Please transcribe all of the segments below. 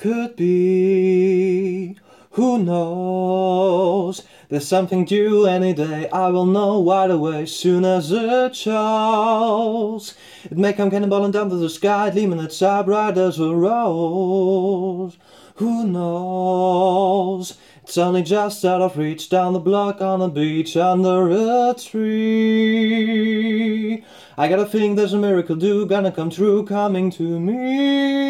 could be. Who knows? There's something due any day. I will know right away, soon as it shows. It may come cannonballing down to the sky, gleaming its eye bright as a rose. Who knows? It's only just out of reach, down the block on the beach, under a tree. I got a feeling there's a miracle due, gonna come true, coming to me.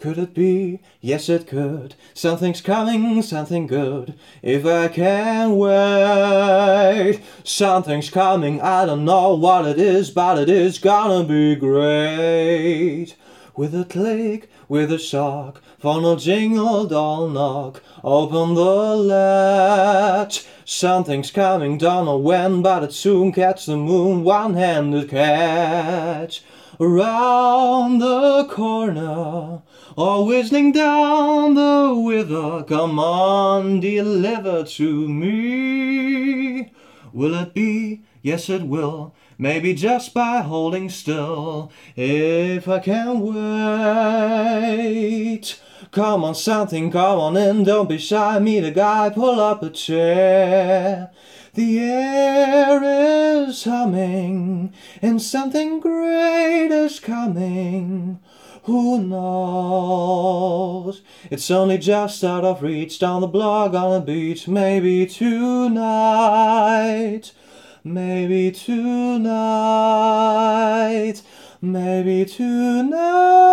Could it be? Yes, it could. Something's coming, something good. If I can wait, something's coming. I don't know what it is, but it is gonna be great. With a click, with a shock, funnel jingle, doll knock, open the latch. Something's coming, don't know when, but it soon catch the moon, one-handed catch. Around the corner, or whistling down the river, come on, deliver to me. Will it be? Yes, it will. Maybe just by holding still, if I can wait. Come on, something, come on in, don't be shy, meet a guy, pull up a chair. The air is humming, and something great is coming. Who knows? It's only just out of reach, down the block on the beach, maybe tonight. Maybe tonight, maybe tonight.